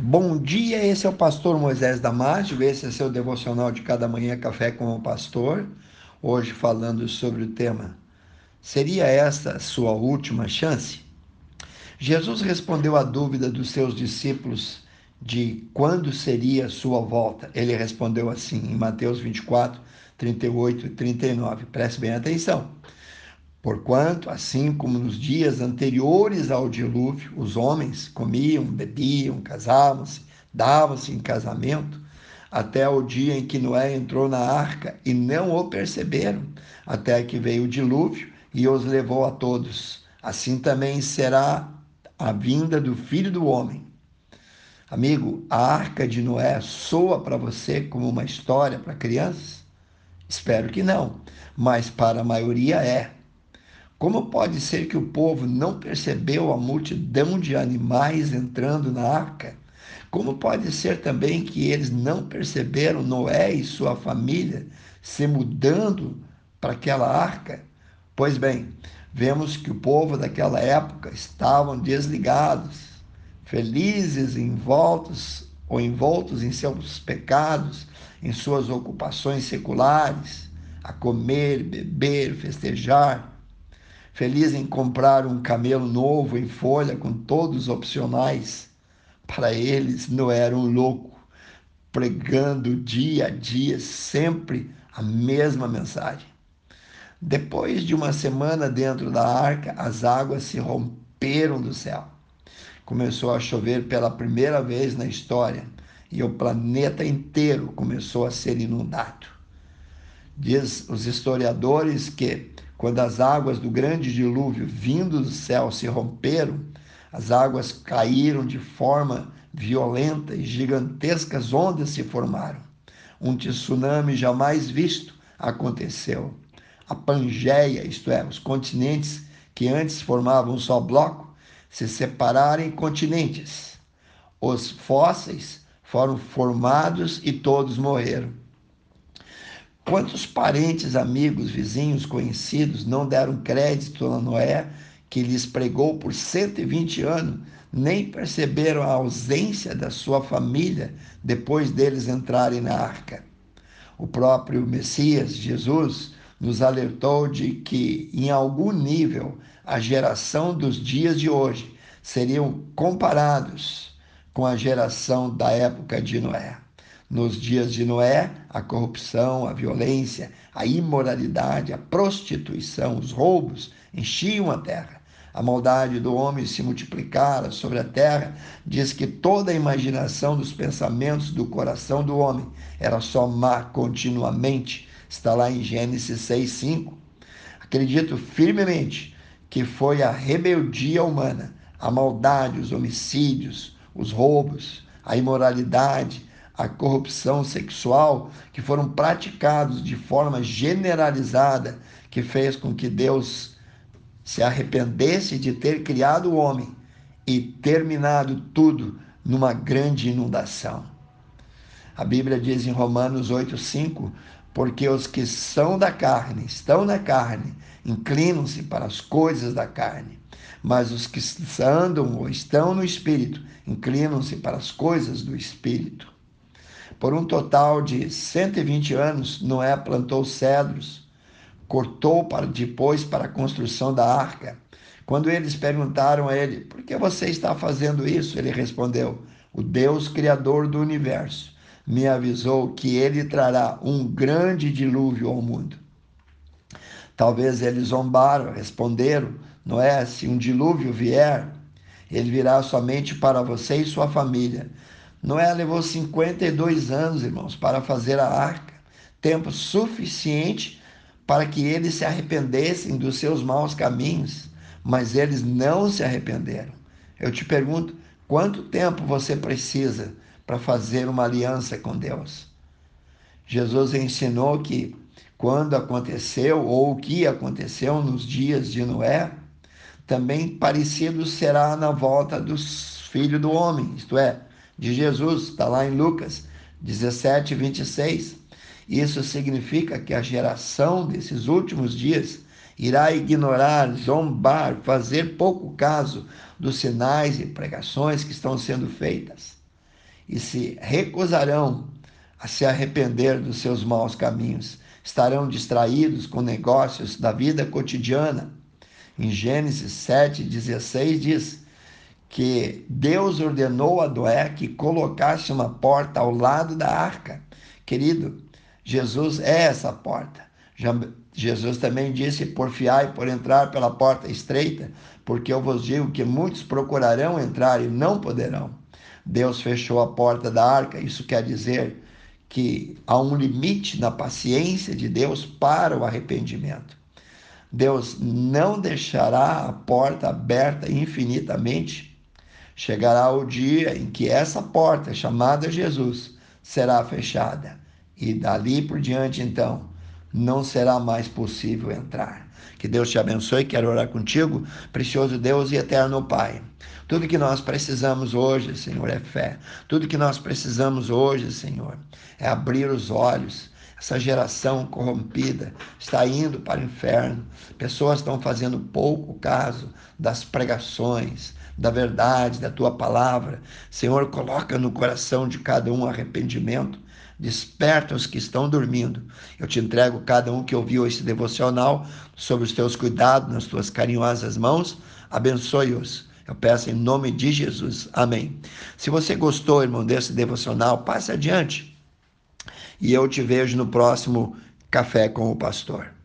Bom dia, esse é o pastor Moisés Damásio, esse é seu devocional de cada manhã Café com o Pastor. Hoje falando sobre o tema: Seria esta sua última chance? Jesus respondeu à dúvida dos seus discípulos de quando seria a sua volta. Ele respondeu assim em Mateus 24, 38 e 39. Preste bem atenção. Porquanto, assim como nos dias anteriores ao dilúvio, os homens comiam, bebiam, casavam-se, davam-se em casamento, até o dia em que Noé entrou na arca e não o perceberam, até que veio o dilúvio e os levou a todos. Assim também será a vinda do filho do homem. Amigo, a arca de Noé soa para você como uma história para crianças? Espero que não, mas para a maioria é. Como pode ser que o povo não percebeu a multidão de animais entrando na arca? Como pode ser também que eles não perceberam Noé e sua família se mudando para aquela arca? Pois bem, vemos que o povo daquela época estavam desligados, felizes, envoltos ou envoltos em seus pecados, em suas ocupações seculares, a comer, beber, festejar feliz em comprar um camelo novo em folha com todos opcionais. Para eles não era um louco, pregando dia a dia sempre a mesma mensagem. Depois de uma semana dentro da arca, as águas se romperam do céu. Começou a chover pela primeira vez na história e o planeta inteiro começou a ser inundado. Diz os historiadores que quando as águas do grande dilúvio vindo do céu se romperam, as águas caíram de forma violenta e gigantescas ondas se formaram. Um tsunami jamais visto aconteceu. A Pangeia, isto é, os continentes que antes formavam um só bloco, se separaram em continentes. Os fósseis foram formados e todos morreram. Quantos parentes, amigos, vizinhos, conhecidos não deram crédito a Noé, que lhes pregou por 120 anos, nem perceberam a ausência da sua família depois deles entrarem na arca? O próprio Messias, Jesus, nos alertou de que, em algum nível, a geração dos dias de hoje seriam comparados com a geração da época de Noé. Nos dias de Noé, a corrupção, a violência, a imoralidade, a prostituição, os roubos enchiam a terra. A maldade do homem se multiplicara sobre a terra, diz que toda a imaginação dos pensamentos do coração do homem era só má continuamente. Está lá em Gênesis 6:5. Acredito firmemente que foi a rebeldia humana, a maldade, os homicídios, os roubos, a imoralidade, a corrupção sexual que foram praticados de forma generalizada, que fez com que Deus se arrependesse de ter criado o homem e terminado tudo numa grande inundação. A Bíblia diz em Romanos 8:5, porque os que são da carne, estão na carne, inclinam-se para as coisas da carne, mas os que andam ou estão no espírito, inclinam-se para as coisas do espírito. Por um total de 120 anos, Noé plantou cedros, cortou para depois para a construção da arca. Quando eles perguntaram a ele: "Por que você está fazendo isso?", ele respondeu: "O Deus criador do universo me avisou que ele trará um grande dilúvio ao mundo." Talvez eles zombaram, responderam: Noé, se um dilúvio vier, ele virá somente para você e sua família. Noé levou 52 anos, irmãos, para fazer a arca, tempo suficiente para que eles se arrependessem dos seus maus caminhos, mas eles não se arrependeram. Eu te pergunto, quanto tempo você precisa para fazer uma aliança com Deus? Jesus ensinou que quando aconteceu ou o que aconteceu nos dias de Noé, também parecido será na volta dos filhos do homem, isto é, de Jesus, está lá em Lucas 17, 26. Isso significa que a geração desses últimos dias irá ignorar, zombar, fazer pouco caso dos sinais e pregações que estão sendo feitas. e se recusarão a se arrepender dos seus maus caminhos. Estarão distraídos com negócios da vida cotidiana. Em Gênesis 7,16 diz que Deus ordenou a Noé que colocasse uma porta ao lado da arca. Querido, Jesus é essa porta. Jesus também disse: Porfiai por entrar pela porta estreita, porque eu vos digo que muitos procurarão entrar e não poderão. Deus fechou a porta da arca, isso quer dizer que há um limite na paciência de Deus para o arrependimento. Deus não deixará a porta aberta infinitamente. Chegará o dia em que essa porta, chamada Jesus, será fechada. E dali por diante, então, não será mais possível entrar. Que Deus te abençoe. Quero orar contigo, precioso Deus e eterno Pai. Tudo que nós precisamos hoje, Senhor, é fé. Tudo que nós precisamos hoje, Senhor, é abrir os olhos. Essa geração corrompida está indo para o inferno. Pessoas estão fazendo pouco caso das pregações, da verdade, da tua palavra. Senhor, coloca no coração de cada um arrependimento. Desperta os que estão dormindo. Eu te entrego cada um que ouviu esse devocional sobre os teus cuidados nas tuas carinhosas mãos. Abençoe-os eu peço em nome de Jesus. Amém. Se você gostou, irmão, desse devocional, passe adiante. E eu te vejo no próximo Café com o Pastor.